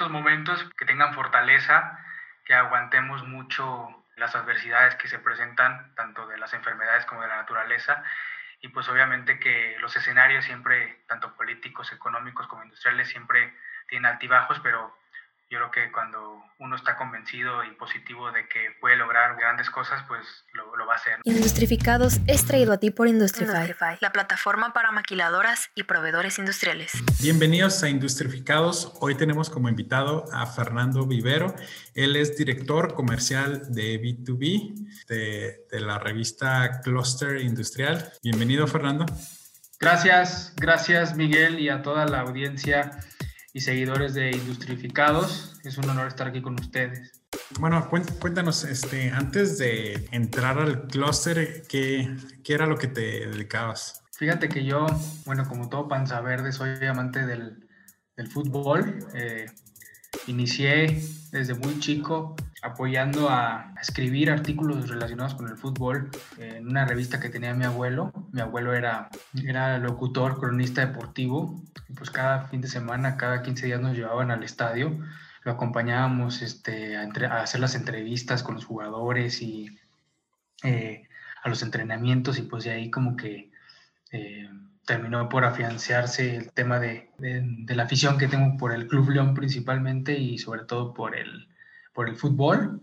estos momentos que tengan fortaleza, que aguantemos mucho las adversidades que se presentan, tanto de las enfermedades como de la naturaleza, y pues obviamente que los escenarios siempre, tanto políticos, económicos como industriales, siempre tienen altibajos, pero yo creo que cuando uno está convencido y positivo de que puede lograr grandes cosas, pues lo, lo va a hacer. Industrificados es traído a ti por Industrify, la plataforma para maquiladoras y proveedores industriales. Bienvenidos a Industrificados. Hoy tenemos como invitado a Fernando Vivero. Él es director comercial de B2B de, de la revista Cluster Industrial. Bienvenido, Fernando. Gracias, gracias Miguel y a toda la audiencia y seguidores de Industrificados. Es un honor estar aquí con ustedes. Bueno, cuéntanos, este, antes de entrar al clúster, ¿qué, ¿qué, era lo que te dedicabas? Fíjate que yo, bueno, como todo panza verde, soy amante del, del fútbol. Eh, inicié desde muy chico apoyando a, escribir artículos relacionados con el fútbol en una revista que tenía mi abuelo. Mi abuelo era, era locutor, cronista deportivo, y pues cada fin de semana, cada 15 días nos llevaban al estadio. Lo acompañábamos este, a, a hacer las entrevistas con los jugadores y eh, a los entrenamientos y pues de ahí como que eh, terminó por afianzarse el tema de, de, la afición que tengo por el Club León principalmente y sobre todo por el, por el fútbol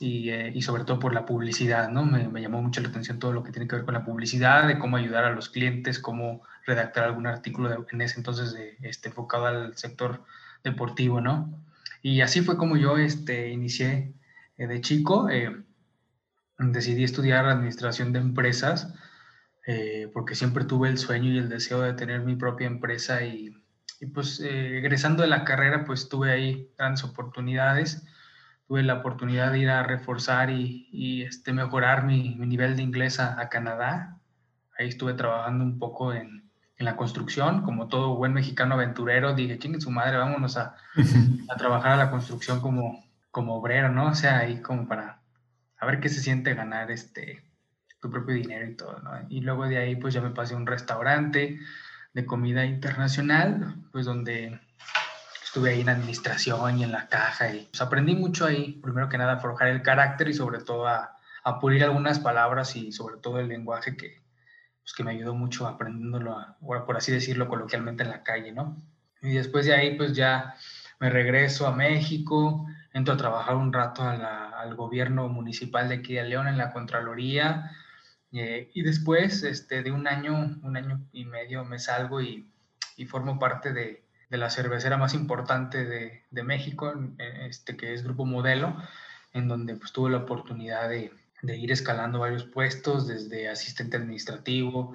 y, eh, y sobre todo por la publicidad, ¿no? Me, me, llamó mucho la atención todo lo que tiene que ver con la publicidad, de cómo ayudar a los clientes, cómo redactar algún artículo de, en ese entonces de, este, enfocado al sector deportivo, ¿no? Y así fue como yo este, inicié eh, de chico. Eh, decidí estudiar administración de empresas eh, porque siempre tuve el sueño y el deseo de tener mi propia empresa y, y pues eh, egresando de la carrera pues tuve ahí grandes oportunidades. Tuve la oportunidad de ir a reforzar y, y este, mejorar mi, mi, nivel de inglés a, a, Canadá. Ahí estuve trabajando un poco en, en, la construcción, como todo buen mexicano aventurero. Dije, chingue su madre, vámonos a, a trabajar a la construcción como, como obrero, ¿no? O sea, ahí como para a ver qué se siente ganar este, tu propio dinero y todo, ¿no? Y luego de ahí pues ya me pasé a un restaurante de comida internacional, pues donde estuve ahí en administración y en la caja y pues aprendí mucho ahí, primero que nada a forjar el carácter y sobre todo a, a pulir algunas palabras y sobre todo el lenguaje que, pues, que me ayudó mucho aprendiéndolo, a, por así decirlo coloquialmente en la calle, ¿no? Y después de ahí pues ya me regreso a México, entro a trabajar un rato a la, al gobierno municipal de aquí de León en la Contraloría, eh, y después este, de un año, un año y medio me salgo y, y formo parte de, de, la cervecera más importante de, de, México, este, que es Grupo Modelo, en donde pues, tuve la oportunidad de, de ir escalando varios puestos, desde asistente administrativo,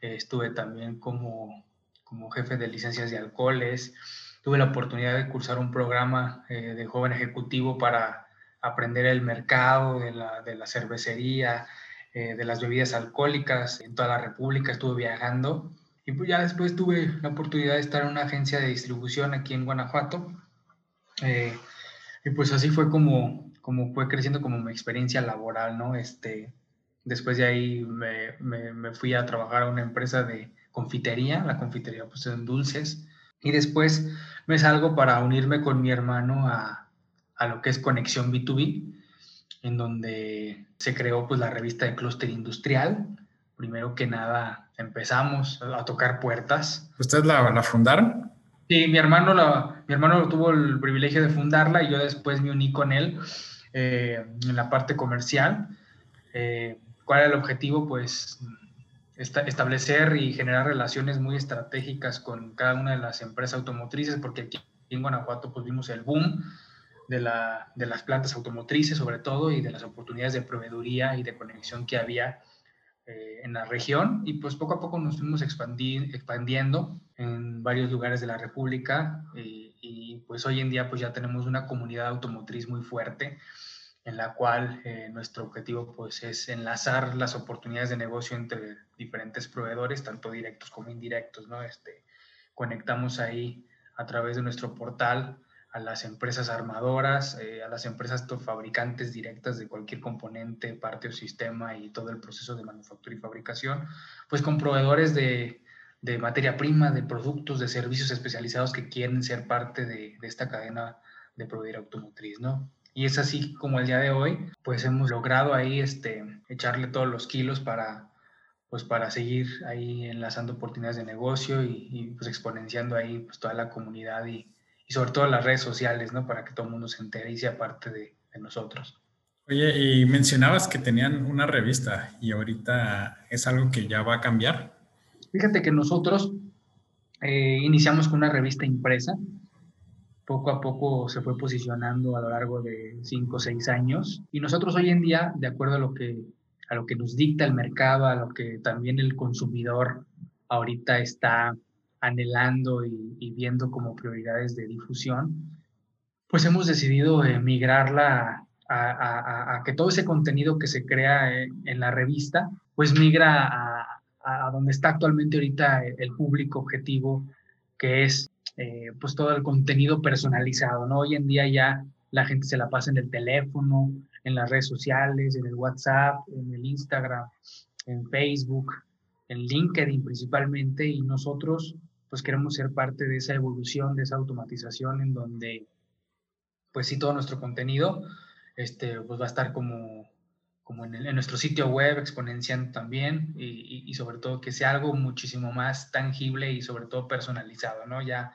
eh, estuve también como, como jefe de licencias de alcoholes, tuve la oportunidad de cursar un programa eh, de joven ejecutivo para aprender el mercado de la, de la cervecería, eh, de las bebidas alcohólicas en toda la República, estuve viajando y pues ya después tuve la oportunidad de estar en una agencia de distribución aquí en Guanajuato eh, y pues así fue como, como fue creciendo como mi experiencia laboral, ¿no? Este, después de ahí me, me, fui a trabajar a una empresa de confitería, la confitería pues en dulces y después me salgo para unirme con mi hermano a, a lo que es Conexión B2B, en donde se creó pues la revista de Clúster Industrial. Primero que nada empezamos a tocar puertas. ¿Ustedes la, la fundaron? Sí, mi hermano, la, mi hermano tuvo el privilegio de fundarla y yo después me uní con él eh, en la parte comercial. Eh, ¿Cuál era el objetivo? Pues esta, establecer y generar relaciones muy estratégicas con cada una de las empresas automotrices, porque aquí en Guanajuato pues vimos el boom de, la, de, las plantas automotrices sobre todo y de las oportunidades de proveeduría y de conexión que había eh, en la región y pues poco a poco nos fuimos expandiendo en varios lugares de la República y, y, pues hoy en día pues ya tenemos una comunidad automotriz muy fuerte en la cual eh, nuestro objetivo pues es enlazar las oportunidades de negocio entre diferentes proveedores, tanto directos como indirectos, ¿no? Este, conectamos ahí a través de nuestro portal a las empresas armadoras, eh, a las empresas fabricantes directas de cualquier componente, parte o sistema y todo el proceso de manufactura y fabricación, pues con proveedores de, de materia prima, de productos, de servicios especializados que quieren ser parte de, de esta cadena de proveer automotriz, ¿no? Y es así como el día de hoy, pues hemos logrado ahí este, echarle todos los kilos para, pues para seguir ahí enlazando oportunidades de negocio y, pues exponenciando ahí pues toda la comunidad y, y, sobre todo las redes sociales, ¿no? Para que todo el mundo se entere y sea parte de, de nosotros. Oye, y mencionabas que tenían una revista y ahorita es algo que ya va a cambiar. Fíjate que nosotros eh, iniciamos con una revista impresa poco a poco se fue posicionando a lo largo de cinco o seis años. Y nosotros hoy en día, de acuerdo a lo que, a lo que nos dicta el mercado, a lo que también el consumidor ahorita está anhelando y, viendo como prioridades de difusión, pues hemos decidido migrarla a, a, que todo ese contenido que se crea en, la revista, pues migra a, a donde está actualmente ahorita el público objetivo, que es eh, pues todo el contenido personalizado, ¿no? Hoy en día ya la gente se la pasa en el teléfono, en las redes sociales, en el WhatsApp, en el Instagram, en Facebook, en LinkedIn principalmente, y nosotros pues queremos ser parte de esa evolución, de esa automatización en donde pues sí todo nuestro contenido este, pues va a estar como, como en, nuestro sitio web exponenciando también y, sobre todo que sea algo muchísimo más tangible y sobre todo personalizado, ¿no? Ya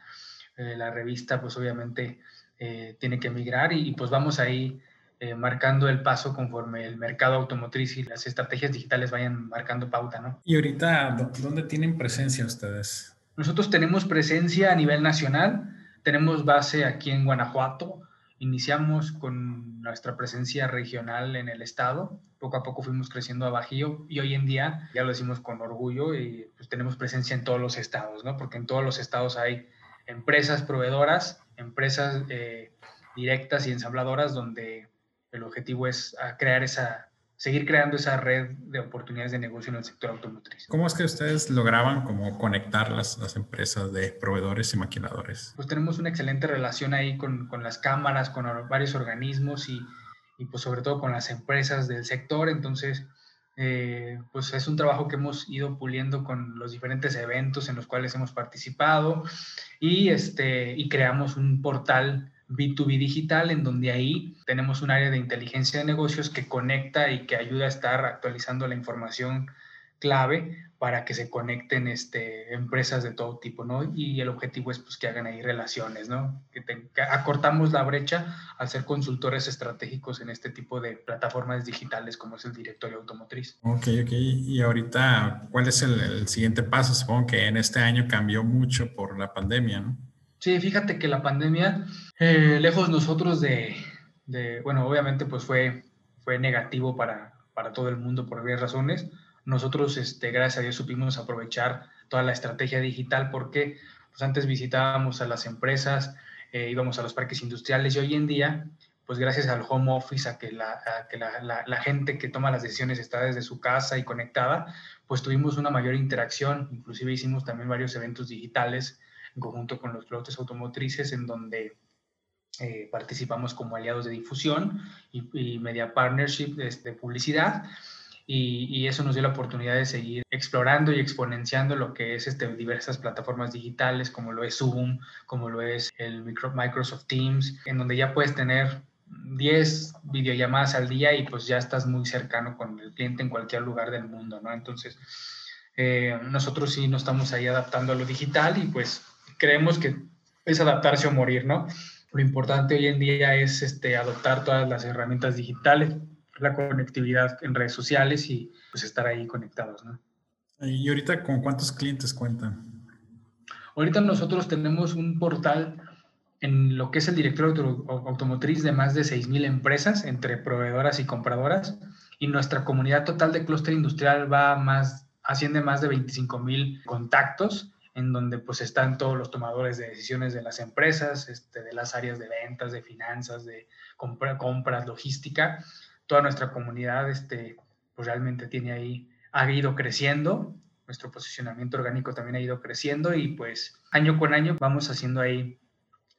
eh, la revista pues obviamente eh, tiene que migrar y, pues vamos ahí eh, marcando el paso conforme el mercado automotriz y las estrategias digitales vayan marcando pauta, ¿no? Y ahorita, ¿dónde tienen presencia ustedes? Nosotros tenemos presencia a nivel nacional, tenemos base aquí en Guanajuato, iniciamos con nuestra presencia regional en el estado, poco a poco fuimos creciendo a Bajío y hoy en día, ya lo decimos con orgullo, y pues tenemos presencia en todos los estados, ¿no? Porque en todos los estados hay empresas proveedoras, empresas eh, directas y ensambladoras donde el objetivo es ah, crear esa, seguir creando esa red de oportunidades de negocio en el sector automotriz. ¿Cómo es que ustedes lograban como conectar las, las empresas de proveedores y maquiladores? Pues tenemos una excelente relación ahí con, con las cámaras, con varios organismos y, y, pues sobre todo con las empresas del sector. Entonces, eh, pues es un trabajo que hemos ido puliendo con los diferentes eventos en los cuales hemos participado y, este, y creamos un portal B2B digital en donde ahí tenemos un área de inteligencia de negocios que conecta y que ayuda a estar actualizando la información clave para que se conecten este, empresas de todo tipo, ¿no? Y el objetivo es pues, que hagan ahí relaciones, ¿no? Que, acortamos la brecha al ser consultores estratégicos en este tipo de plataformas digitales como es el directorio automotriz. Ok, ok. Y ahorita, ¿cuál es el, siguiente paso? Supongo que en este año cambió mucho por la pandemia, ¿no? Sí, fíjate que la pandemia, eh, lejos nosotros de, de, bueno, obviamente pues fue, fue negativo para, para todo el mundo por varias razones, nosotros, este, gracias a Dios, supimos aprovechar toda la estrategia digital porque pues, antes visitábamos a las empresas, eh, íbamos a los parques industriales y hoy en día, pues gracias al home office, a que, la, que la, la, gente que toma las decisiones está desde su casa y conectada, pues tuvimos una mayor interacción, inclusive hicimos también varios eventos digitales en conjunto con los pilotos automotrices en donde eh, participamos como aliados de difusión y, y media partnership de, de publicidad y, eso nos dio la oportunidad de seguir explorando y exponenciando lo que es este, diversas plataformas digitales como lo es Zoom, como lo es el Microsoft Teams, en donde ya puedes tener 10 videollamadas al día y pues ya estás muy cercano con el cliente en cualquier lugar del mundo, ¿no? Entonces, eh, nosotros sí nos estamos ahí adaptando a lo digital y pues creemos que es adaptarse o morir, ¿no? Lo importante hoy en día es este, adoptar todas las herramientas digitales la conectividad en redes sociales y pues estar ahí conectados, ¿no? ¿Y ahorita con cuántos clientes cuentan? Ahorita nosotros tenemos un portal en lo que es el directorio automotriz de más de 6.000 empresas entre proveedoras y compradoras y nuestra comunidad total de clúster industrial va más, asciende más de 25.000 contactos en donde pues están todos los tomadores de decisiones de las empresas, este, de las áreas de ventas, de finanzas, de compra, compras, logística toda nuestra comunidad este, pues realmente tiene ahí, ha ido creciendo, nuestro posicionamiento orgánico también ha ido creciendo y pues año con año vamos haciendo ahí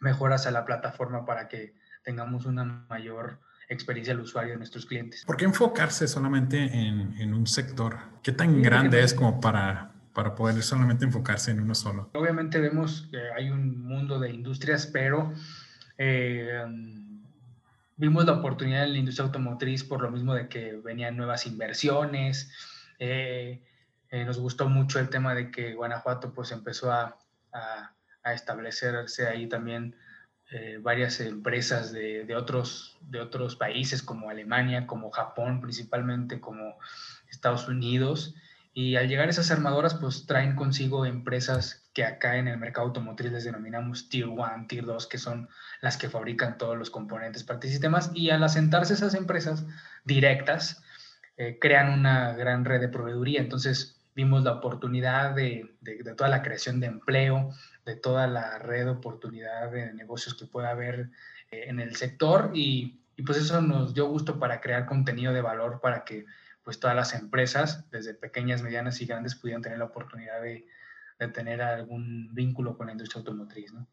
mejoras a la plataforma para que tengamos una mayor experiencia al usuario de nuestros clientes. ¿Por qué enfocarse solamente en, en un sector? ¿Qué tan grande es como para para poder solamente enfocarse en uno solo. Obviamente vemos que hay un mundo de industrias, pero eh, vimos la oportunidad en la industria automotriz por lo mismo de que venían nuevas inversiones. Eh, eh, nos gustó mucho el tema de que Guanajuato pues empezó a, a, establecerse ahí también varias empresas de, de, otros, de otros países como Alemania, como Japón principalmente, como Estados Unidos. Y al llegar esas armadoras, pues traen consigo empresas que acá en el mercado automotriz les denominamos Tier 1, Tier 2, que son las que fabrican todos los componentes, y sistemas. Y al asentarse esas empresas directas, eh, crean una gran red de proveeduría. Entonces vimos la oportunidad de, de, toda la creación de empleo, de toda la red de oportunidad de negocios que pueda haber eh, en el sector. Y, y pues eso nos dio gusto para crear contenido de valor para que pues todas las empresas, desde pequeñas, medianas y grandes, pudieran tener la oportunidad de, tener algún vínculo con la industria automotriz, ¿no?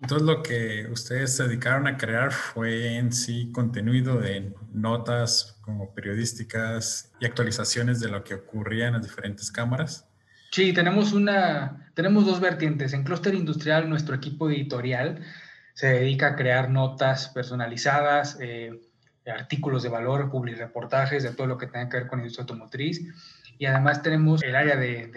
Entonces lo que ustedes se dedicaron a crear fue en sí contenido de notas como periodísticas y actualizaciones de lo que ocurría en las diferentes cámaras. Sí, tenemos una, tenemos dos vertientes. En Cluster Industrial, nuestro equipo editorial se dedica a crear notas personalizadas, eh, artículos de valor, reportajes de todo lo que tenga que ver con industria automotriz. Y además tenemos el área de,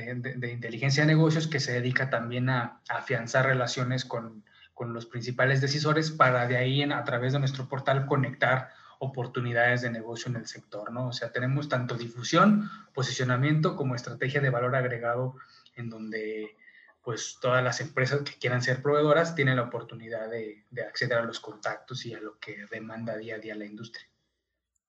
inteligencia de negocios que se dedica también a, afianzar relaciones con, con, los principales decisores para de ahí en, a través de nuestro portal conectar oportunidades de negocio en el sector, ¿no? O sea, tenemos tanto difusión, posicionamiento como estrategia de valor agregado en donde pues todas las empresas que quieran ser proveedoras tienen la oportunidad de, acceder a los contactos y a lo que demanda día a día la industria.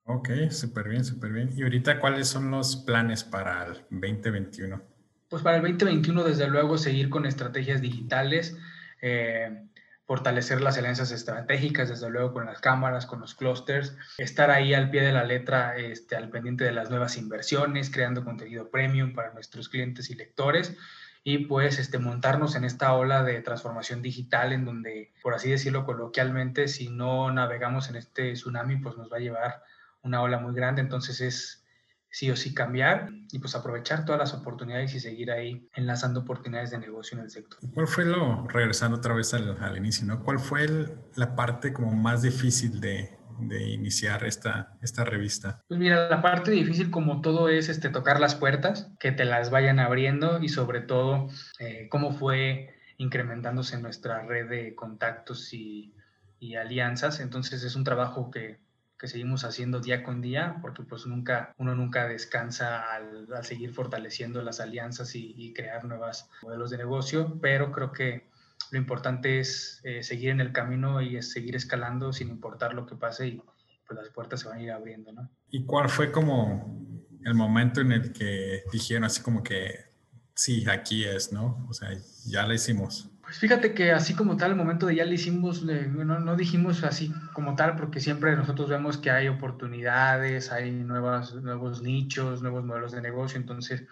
Ok, súper bien, súper bien. ¿Y ahorita cuáles son los planes para el 2021? Pues para el 2021, desde luego, seguir con estrategias digitales, eh, fortalecer las alianzas estratégicas, desde luego, con las cámaras, con los clusters, estar ahí al pie de la letra, este, al pendiente de las nuevas inversiones, creando contenido premium para nuestros clientes y lectores y pues este, montarnos en esta ola de transformación digital en donde, por así decirlo coloquialmente, si no navegamos en este tsunami, pues nos va a llevar una ola muy grande, entonces es sí o sí cambiar y pues aprovechar todas las oportunidades y seguir ahí enlazando oportunidades de negocio en el sector. ¿Cuál fue lo, regresando otra vez al, al inicio, ¿no? ¿Cuál fue la parte como más difícil de, de iniciar esta, esta revista? Pues mira, la parte difícil como todo es este, tocar las puertas, que te las vayan abriendo y sobre todo eh, cómo fue incrementándose nuestra red de contactos y, y alianzas. Entonces es un trabajo que, que, seguimos haciendo día con día, porque pues nunca, uno nunca descansa al, al seguir fortaleciendo las alianzas y, y, crear nuevos modelos de negocio, pero creo que lo importante es eh, seguir en el camino y es seguir escalando sin importar lo que pase y pues las puertas se van a ir abriendo, ¿no? ¿Y cuál fue como el momento en el que dijeron así como que sí, aquí es, ¿no? O sea, ya lo hicimos. Pues fíjate que así como tal, el momento de ya lo hicimos, no, no, dijimos así como tal, porque siempre nosotros vemos que hay oportunidades, hay nuevas, nuevos nichos, nuevos modelos de negocio, entonces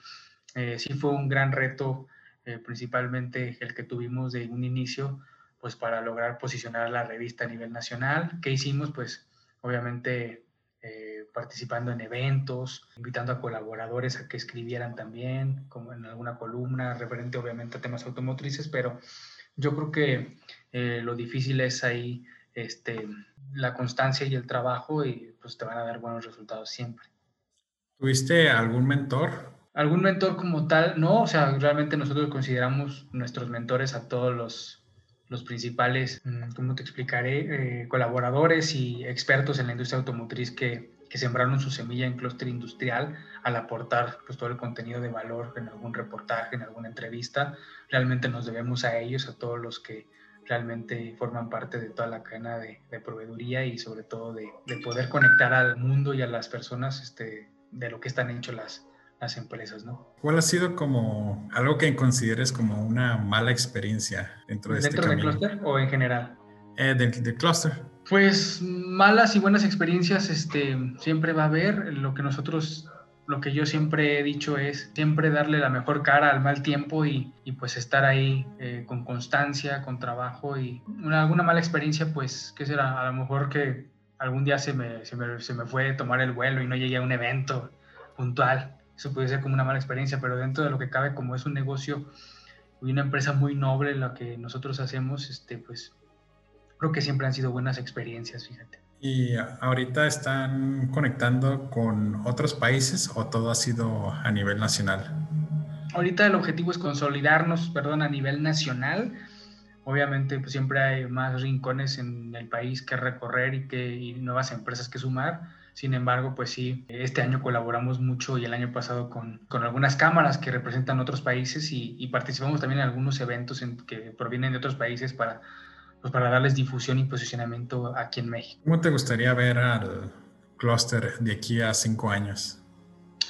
eh, sí fue un gran reto eh, principalmente el que tuvimos de un inicio, pues para lograr posicionar la revista a nivel nacional. ¿Qué hicimos? Pues obviamente eh, participando en eventos, invitando a colaboradores a que escribieran también, como en alguna columna, referente obviamente a temas automotrices, pero yo creo que eh, lo difícil es ahí este, la constancia y el trabajo y pues te van a dar buenos resultados siempre. ¿Tuviste algún mentor algún mentor como tal, no, o sea, realmente nosotros consideramos nuestros mentores a todos los, los principales, mm, ¿cómo te explicaré? Eh, colaboradores y expertos en la industria automotriz que, que, sembraron su semilla en clúster industrial al aportar pues, todo el contenido de valor en algún reportaje, en alguna entrevista. Realmente nos debemos a ellos, a todos los que realmente forman parte de toda la cadena de, de proveeduría y sobre todo de, de, poder conectar al mundo y a las personas este, de lo que están hechos las, las empresas, ¿no? ¿Cuál ha sido como algo que consideres como una mala experiencia dentro de este camino? ¿Dentro del clúster o en general? Eh, del, clúster. Pues malas y buenas experiencias este, siempre va a haber. Lo que nosotros, lo que yo siempre he dicho es siempre darle la mejor cara al mal tiempo y, y pues estar ahí eh, con constancia, con trabajo y una, alguna mala experiencia, pues, ¿qué será? A lo mejor que algún día se me, se me, se me fue tomar el vuelo y no llegué a un evento puntual eso puede ser como una mala experiencia, pero dentro de lo que cabe, como es un negocio y una empresa muy noble la que nosotros hacemos, este, pues creo que siempre han sido buenas experiencias, fíjate. ¿Y ahorita están conectando con otros países o todo ha sido a nivel nacional? Ahorita el objetivo es consolidarnos, perdón, a nivel nacional. Obviamente pues siempre hay más rincones en el país que recorrer y, que, y nuevas empresas que sumar. Sin embargo, pues sí, este año colaboramos mucho y el año pasado con, con algunas cámaras que representan otros países y, y participamos también en algunos eventos en, que provienen de otros países para pues para darles difusión y posicionamiento aquí en México. ¿Cómo te gustaría ver al clúster de aquí a cinco años?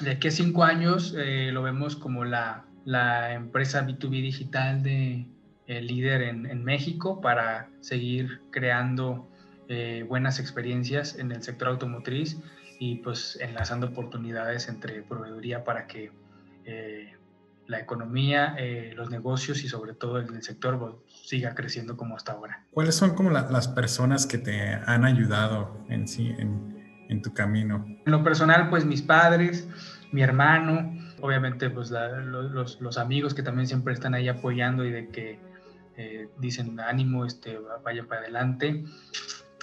De aquí a cinco años eh, lo vemos como la, la, empresa B2B digital de eh, líder en, en, México para seguir creando eh, buenas experiencias en el sector automotriz y pues enlazando oportunidades entre proveeduría para que eh, la economía, eh, los negocios y sobre todo el sector pues, siga creciendo como hasta ahora. ¿Cuáles son como la, las personas que te han ayudado en sí, en, en, tu camino? En lo personal, pues mis padres, mi hermano, obviamente pues la, los, los, amigos que también siempre están ahí apoyando y de que eh, dicen ánimo, este, vaya para adelante.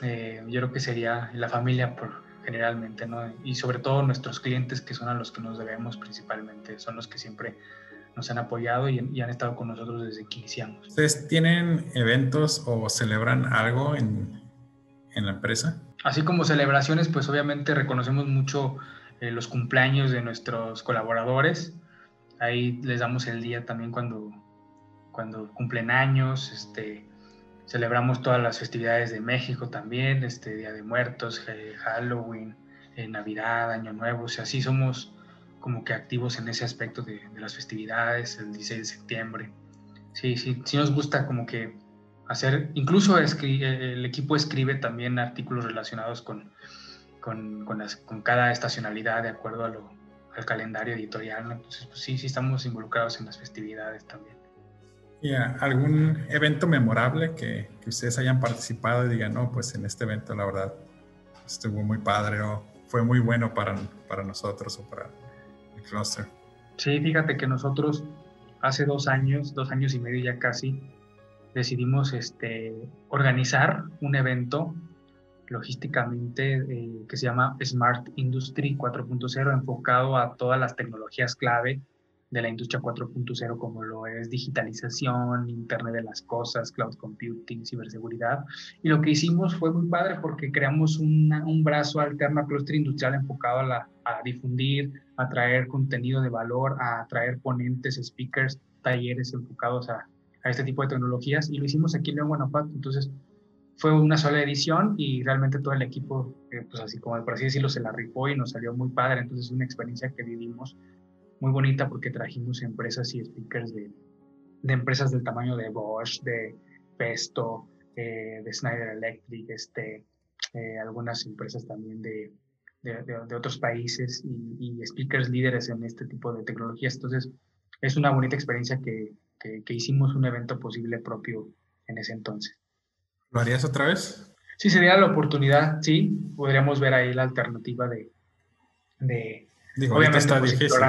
Eh, yo creo que sería la familia por generalmente, ¿no? Y sobre todo nuestros clientes que son a los que nos debemos principalmente, son los que siempre nos han apoyado y, y, han estado con nosotros desde que iniciamos. ¿Ustedes tienen eventos o celebran algo en, en la empresa? Así como celebraciones, pues obviamente reconocemos mucho eh, los cumpleaños de nuestros colaboradores. Ahí les damos el día también cuando, cuando cumplen años. Este, celebramos todas las festividades de México también, este, Día de Muertos, Halloween, eh, Navidad, Año Nuevo. O sea, así somos como que activos en ese aspecto de, de, las festividades, el 16 de septiembre. Sí, sí, sí nos gusta como que hacer, incluso el equipo escribe también artículos relacionados con, con, con, las, con cada estacionalidad de acuerdo a lo, al calendario editorial. ¿no? Entonces, pues sí, sí estamos involucrados en las festividades también. ¿Y algún evento memorable que, que, ustedes hayan participado y digan, no, pues en este evento la verdad estuvo muy padre o fue muy bueno para, para nosotros o para cluster. Sí, fíjate que nosotros hace dos años, dos años y medio ya casi, decidimos este, organizar un evento logísticamente eh, que se llama Smart Industry 4.0, enfocado a todas las tecnologías clave de la industria 4.0 como lo es digitalización, Internet de las Cosas, Cloud Computing, ciberseguridad. Y lo que hicimos fue muy padre porque creamos una, un brazo alterno a clúster industrial enfocado a, la, a difundir, a traer contenido de valor, a traer ponentes, speakers, talleres enfocados a, a este tipo de tecnologías. Y lo hicimos aquí en León, Guanajuato. Entonces fue una sola edición y realmente todo el equipo, eh, pues así como por así decirlo, se la rifó y nos salió muy padre. Entonces es una experiencia que vivimos muy bonita porque trajimos empresas y speakers de, de empresas del tamaño de Bosch, de Pesto, eh, de Schneider Electric, este, eh, algunas empresas también de, de, de otros países y, y, speakers líderes en este tipo de tecnologías. Entonces, es una bonita experiencia que, que, que, hicimos un evento posible propio en ese entonces. ¿Lo harías otra vez? Sí, sería la oportunidad, sí. Podríamos ver ahí la alternativa de, de Digo, Obviamente está pues, difícil.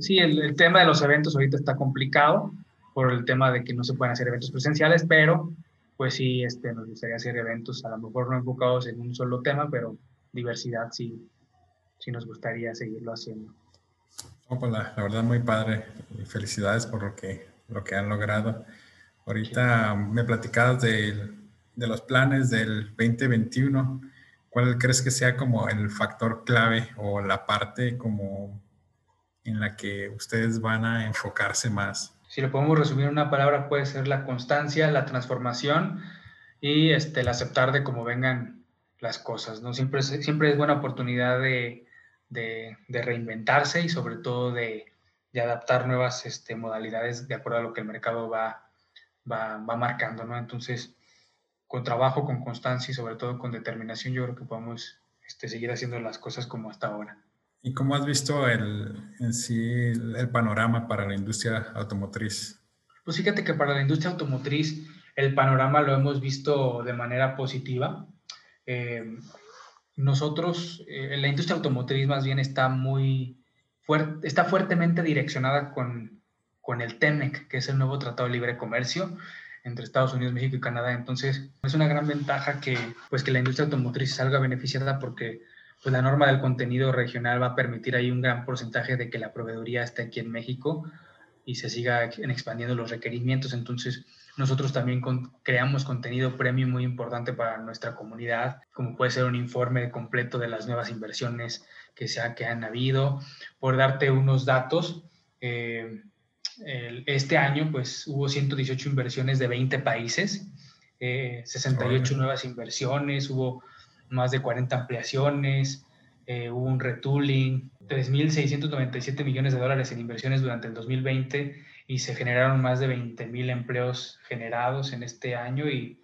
sí, el, el, tema de los eventos ahorita está complicado por el tema de que no se pueden hacer eventos presenciales, pero pues sí, este, nos gustaría hacer eventos a lo mejor no enfocados en un solo tema, pero diversidad sí, sí nos gustaría seguirlo haciendo. Oh, pues la, la, verdad muy padre y felicidades por lo que, lo que han logrado. Ahorita sí. me platicabas de, de los planes del 2021 ¿Cuál crees que sea como el factor clave o la parte como en la que ustedes van a enfocarse más? Si lo podemos resumir en una palabra, puede ser la constancia, la transformación y este, el aceptar de cómo vengan las cosas, ¿no? Siempre es, siempre es buena oportunidad de, de, de reinventarse y sobre todo de, de adaptar nuevas este, modalidades de acuerdo a lo que el mercado va, va, va marcando, ¿no? Entonces, con trabajo, con constancia y sobre todo con determinación, yo creo que podemos este, seguir haciendo las cosas como hasta ahora. ¿Y cómo has visto el, en sí el panorama para la industria automotriz? Pues fíjate que para la industria automotriz el panorama lo hemos visto de manera positiva. Eh, nosotros, eh, la industria automotriz más bien está muy está fuertemente direccionada con, con el TEMEC, que es el nuevo Tratado de Libre Comercio entre Estados Unidos, México y Canadá. Entonces, es una gran ventaja que, pues, que la industria automotriz salga beneficiada porque pues, la norma del contenido regional va a permitir ahí un gran porcentaje de que la proveeduría esté aquí en México y se siga expandiendo los requerimientos. Entonces, nosotros también creamos contenido premium muy importante para nuestra comunidad, como puede ser un informe completo de las nuevas inversiones que, se que han habido. Por darte unos datos, eh, este año pues hubo 118 inversiones de 20 países, 68 eh, nuevas inversiones, hubo más de 40 ampliaciones, eh, hubo un retooling, 3.697 millones de dólares en inversiones durante el 2020 y se generaron más de 20.000 empleos generados en este año y,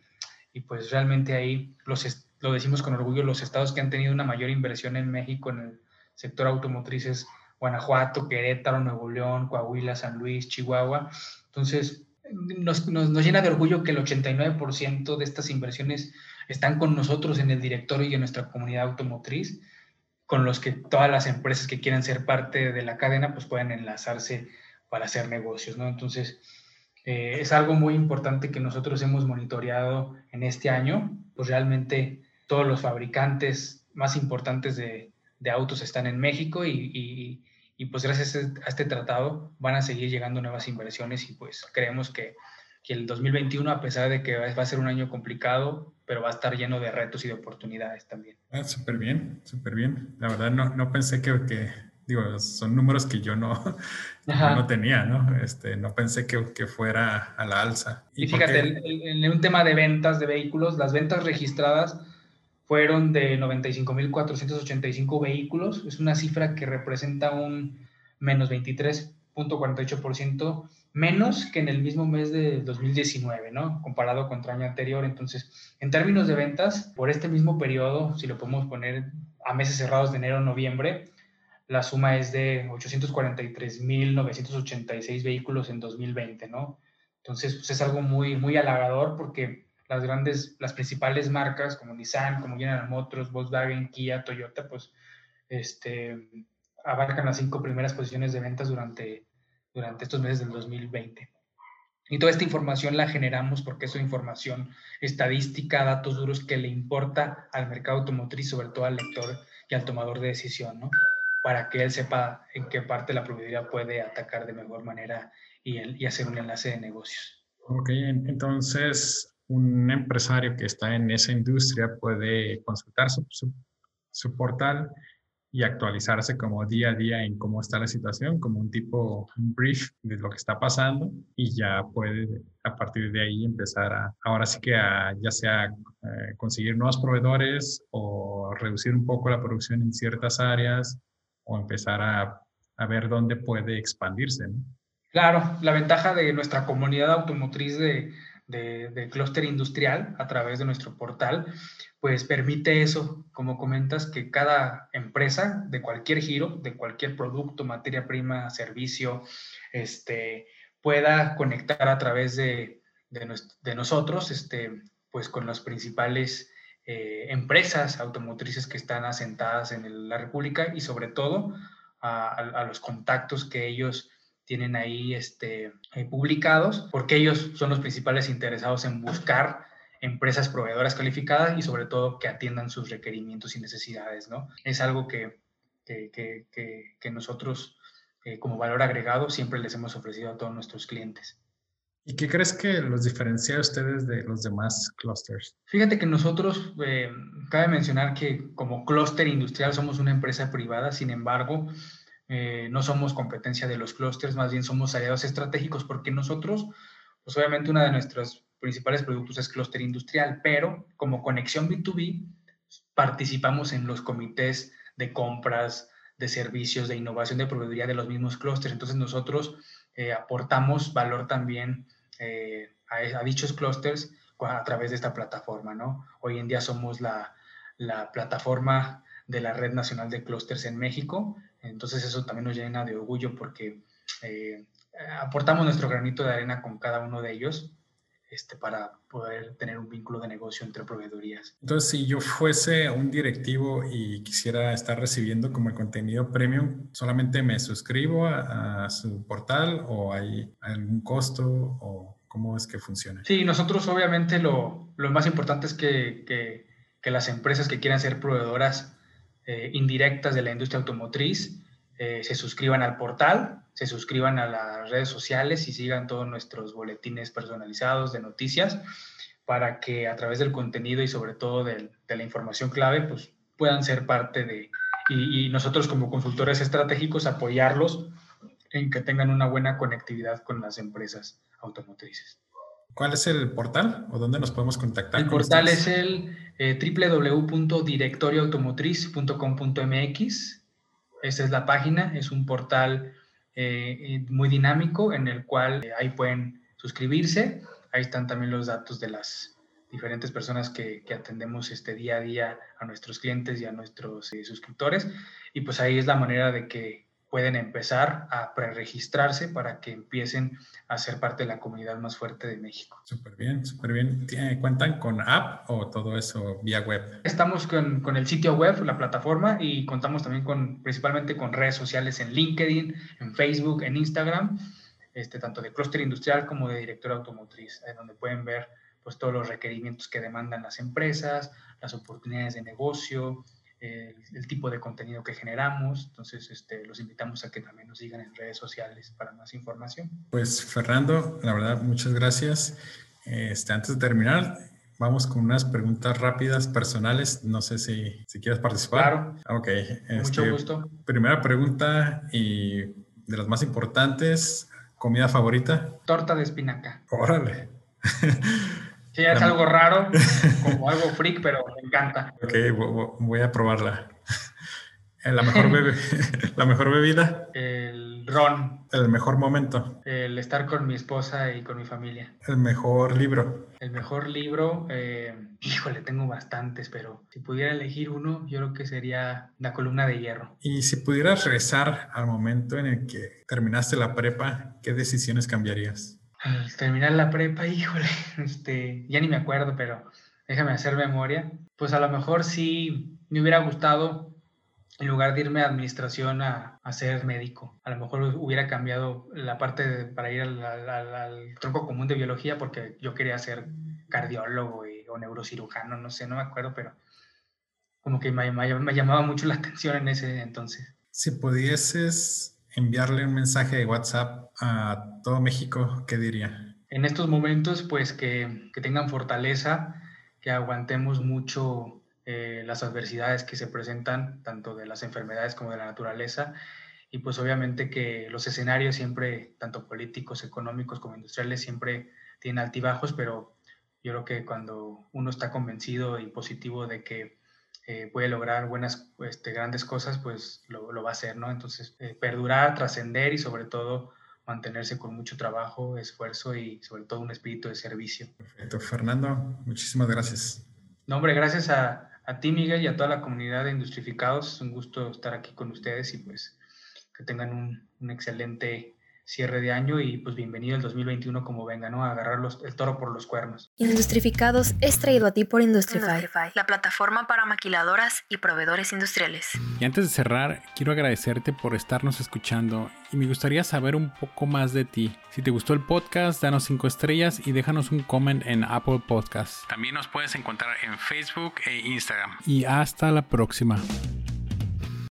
y pues realmente ahí los, lo decimos con orgullo, los estados que han tenido una mayor inversión en México en el sector automotriz es Guanajuato, Querétaro, Nuevo León, Coahuila, San Luis, Chihuahua. Entonces, nos, nos, nos llena de orgullo que el 89% de estas inversiones están con nosotros en el directorio y en nuestra comunidad automotriz, con los que todas las empresas que quieran ser parte de la cadena pues pueden enlazarse para hacer negocios, ¿no? Entonces, eh, es algo muy importante que nosotros hemos monitoreado en este año, pues realmente todos los fabricantes más importantes de, de autos están en México y, y pues gracias a este tratado van a seguir llegando nuevas inversiones y pues creemos que, que, el 2021, a pesar de que va a ser un año complicado, pero va a estar lleno de retos y de oportunidades también. Ah, súper bien, súper bien. La verdad no, no pensé que, que, digo, son números que yo no, no tenía, ¿no? Este, no pensé que, que fuera a la alza. Y, fíjate, en un tema de ventas de vehículos, las ventas registradas fueron de 95.485 vehículos. Es una cifra que representa un menos 23.48% menos que en el mismo mes de 2019, ¿no? Comparado contra el año anterior. Entonces, en términos de ventas, por este mismo periodo, si lo podemos poner a meses cerrados de enero a noviembre, la suma es de 843.986 vehículos en 2020, ¿no? Entonces, pues es algo muy, muy halagador porque las grandes, las principales marcas como Nissan, como General Motors, Volkswagen, Kia, Toyota, pues este, abarcan las cinco primeras posiciones de ventas durante, durante estos meses del 2020. Y toda esta información la generamos porque es información estadística, datos duros que le importa al mercado automotriz, sobre todo al lector y al tomador de decisión, ¿no? Para que él sepa en qué parte la propiedad puede atacar de mejor manera y, y hacer un enlace de negocios. Ok, entonces un empresario que está en esa industria puede consultar su, su, portal y actualizarse como día a día en cómo está la situación, como un tipo, un brief de lo que está pasando y ya puede a partir de ahí empezar a, ahora sí que ya sea eh, conseguir nuevos proveedores o reducir un poco la producción en ciertas áreas o empezar a, ver dónde puede expandirse. Claro, la ventaja de nuestra comunidad automotriz de, de, clúster industrial a través de nuestro portal, pues permite eso, como comentas, que cada empresa de cualquier giro, de cualquier producto, materia prima, servicio, este, pueda conectar a través de, de, nosotros, este, pues con las principales eh, empresas automotrices que están asentadas en la República y sobre todo a los contactos que ellos tienen ahí este, eh, publicados, porque ellos son los principales interesados en buscar empresas proveedoras calificadas y sobre todo que atiendan sus requerimientos y necesidades, ¿no? Es algo que, que, que, que nosotros eh, como valor agregado siempre les hemos ofrecido a todos nuestros clientes. ¿Y qué crees que los diferencia a ustedes de los demás clusters? Fíjate que nosotros, eh, cabe mencionar que como clúster industrial somos una empresa privada, sin embargo, eh, no somos competencia de los clústeres, más bien somos aliados estratégicos porque nosotros, pues obviamente uno de nuestros principales productos es clúster industrial, pero como conexión B2B participamos en los comités de compras, de servicios, de innovación, de proveeduría de los mismos clústeres. Entonces nosotros eh, aportamos valor también eh, a, dichos clústeres a través de esta plataforma, ¿no? Hoy en día somos la, la plataforma de la Red Nacional de Clústeres en México entonces eso también nos llena de orgullo porque eh, aportamos nuestro granito de arena con cada uno de ellos este, para poder tener un vínculo de negocio entre proveedorías. Entonces, si yo fuese un directivo y quisiera estar recibiendo como el contenido premium, ¿solamente me suscribo a, su portal o hay algún costo o cómo es que funciona? Sí, nosotros obviamente lo, lo más importante es que, que, que, las empresas que quieran ser proveedoras eh, indirectas de la industria automotriz eh, se suscriban al portal, se suscriban a las redes sociales y sigan todos nuestros boletines personalizados de noticias para que a través del contenido y sobre todo de, la información clave, pues puedan ser parte de, y, nosotros como consultores estratégicos apoyarlos en que tengan una buena conectividad con las empresas automotrices. ¿Cuál es el portal o dónde nos podemos contactar? El portal es el eh, www.directorioautomotriz.com.mx esta es la página, es un portal eh, muy dinámico en el cual eh, ahí pueden suscribirse. Ahí están también los datos de las diferentes personas que, atendemos este día a día a nuestros clientes y a nuestros eh, suscriptores. Y pues ahí es la manera de que pueden empezar a preregistrarse para que empiecen a ser parte de la comunidad más fuerte de México. Súper bien, súper bien. ¿Cuentan con app o todo eso vía web? Estamos con, con, el sitio web, la plataforma, y contamos también con, principalmente con redes sociales en LinkedIn, en Facebook, en Instagram, este, tanto de clúster industrial como de director automotriz, donde pueden ver pues, todos los requerimientos que demandan las empresas, las oportunidades de negocio, el, tipo de contenido que generamos. Entonces, este, los invitamos a que también nos sigan en redes sociales para más información. Pues Fernando, la verdad, muchas gracias. Este, antes de terminar, vamos con unas preguntas rápidas, personales. No sé si, si quieres participar. Claro. Ok. Mucho este, gusto. Primera pregunta y de las más importantes, ¿comida favorita? Torta de espinaca. Órale. Sí, es algo raro, como algo freak, pero me encanta. Ok, voy a probarla. ¿La mejor, ¿La mejor bebida? El ron. ¿El mejor momento? El estar con mi esposa y con mi familia. ¿El mejor libro? El mejor libro, eh, híjole, tengo bastantes, pero si pudiera elegir uno, yo creo que sería La columna de hierro. Y si pudieras regresar al momento en el que terminaste la prepa, ¿qué decisiones cambiarías? Al terminar la prepa, híjole, este, ya ni me acuerdo, pero déjame hacer memoria. Pues a lo mejor sí me hubiera gustado, en lugar de irme a administración a, ser médico, a lo mejor hubiera cambiado la parte para ir al, tronco común de biología porque yo quería ser cardiólogo o neurocirujano, no sé, no me acuerdo, pero como que me, me llamaba mucho la atención en ese entonces. Si pudieses enviarle un mensaje de WhatsApp a todo México, ¿qué diría? En estos momentos, pues que, tengan fortaleza, que aguantemos mucho eh, las adversidades que se presentan, tanto de las enfermedades como de la naturaleza, y pues obviamente que los escenarios siempre, tanto políticos, económicos como industriales, siempre tienen altibajos, pero yo creo que cuando uno está convencido y positivo de que eh, puede lograr buenas, este, grandes cosas, pues lo, va a hacer, ¿no? Entonces, eh, perdurar, trascender y sobre todo mantenerse con mucho trabajo, esfuerzo y sobre todo un espíritu de servicio. Perfecto. Fernando, muchísimas gracias. No, hombre, gracias a, a ti, Miguel, y a toda la comunidad de Industrificados. Es un gusto estar aquí con ustedes y pues que tengan un, un excelente cierre de año y pues bienvenido el 2021 como venga, ¿no? A agarrar el toro por los cuernos. Industrificados es traído a ti por Industrify, la plataforma para maquiladoras y proveedores industriales. Y antes de cerrar, quiero agradecerte por estarnos escuchando y me gustaría saber un poco más de ti. Si te gustó el podcast, danos 5 estrellas y déjanos un comment en Apple Podcasts. También nos puedes encontrar en Facebook e Instagram. Y hasta la próxima.